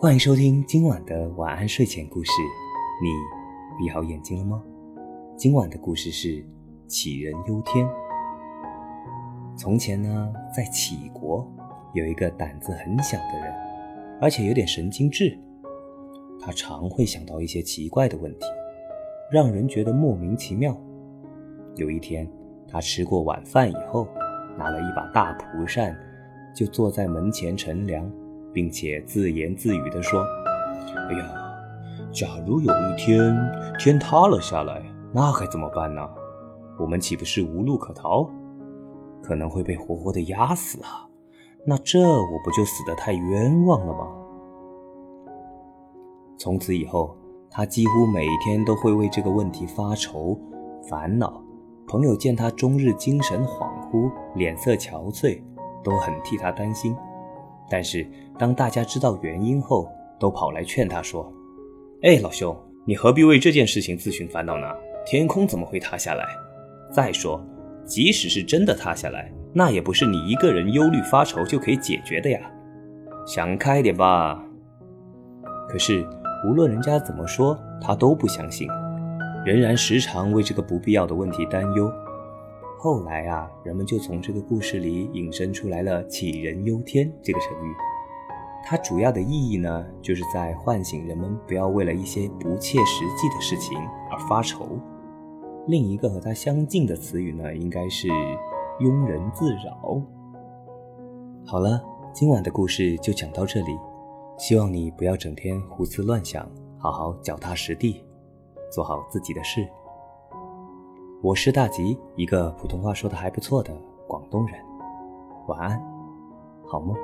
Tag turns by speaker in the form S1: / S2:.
S1: 欢迎收听今晚的晚安睡前故事。你闭好眼睛了吗？今晚的故事是杞人忧天。从前呢，在杞国有一个胆子很小的人，而且有点神经质。他常会想到一些奇怪的问题，让人觉得莫名其妙。有一天，他吃过晚饭以后，拿了一把大蒲扇，就坐在门前乘凉。并且自言自语地说：“哎呀，假如有一天天塌了下来，那该怎么办呢？我们岂不是无路可逃？可能会被活活的压死啊！那这我不就死得太冤枉了吗？”从此以后，他几乎每天都会为这个问题发愁、烦恼。朋友见他终日精神恍惚、脸色憔悴，都很替他担心。但是，当大家知道原因后，都跑来劝他说：“哎，老兄，你何必为这件事情自寻烦恼呢？天空怎么会塌下来？再说，即使是真的塌下来，那也不是你一个人忧虑发愁就可以解决的呀。想开点吧。”可是，无论人家怎么说，他都不相信，仍然时常为这个不必要的问题担忧。后来啊，人们就从这个故事里引申出来了“杞人忧天”这个成语。它主要的意义呢，就是在唤醒人们不要为了一些不切实际的事情而发愁。另一个和它相近的词语呢，应该是“庸人自扰”。好了，今晚的故事就讲到这里。希望你不要整天胡思乱想，好好脚踏实地，做好自己的事。我是大吉，一个普通话说的还不错的广东人。晚安，好梦。